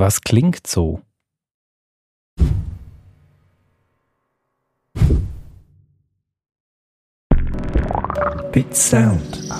Was klingt so? Bit Sound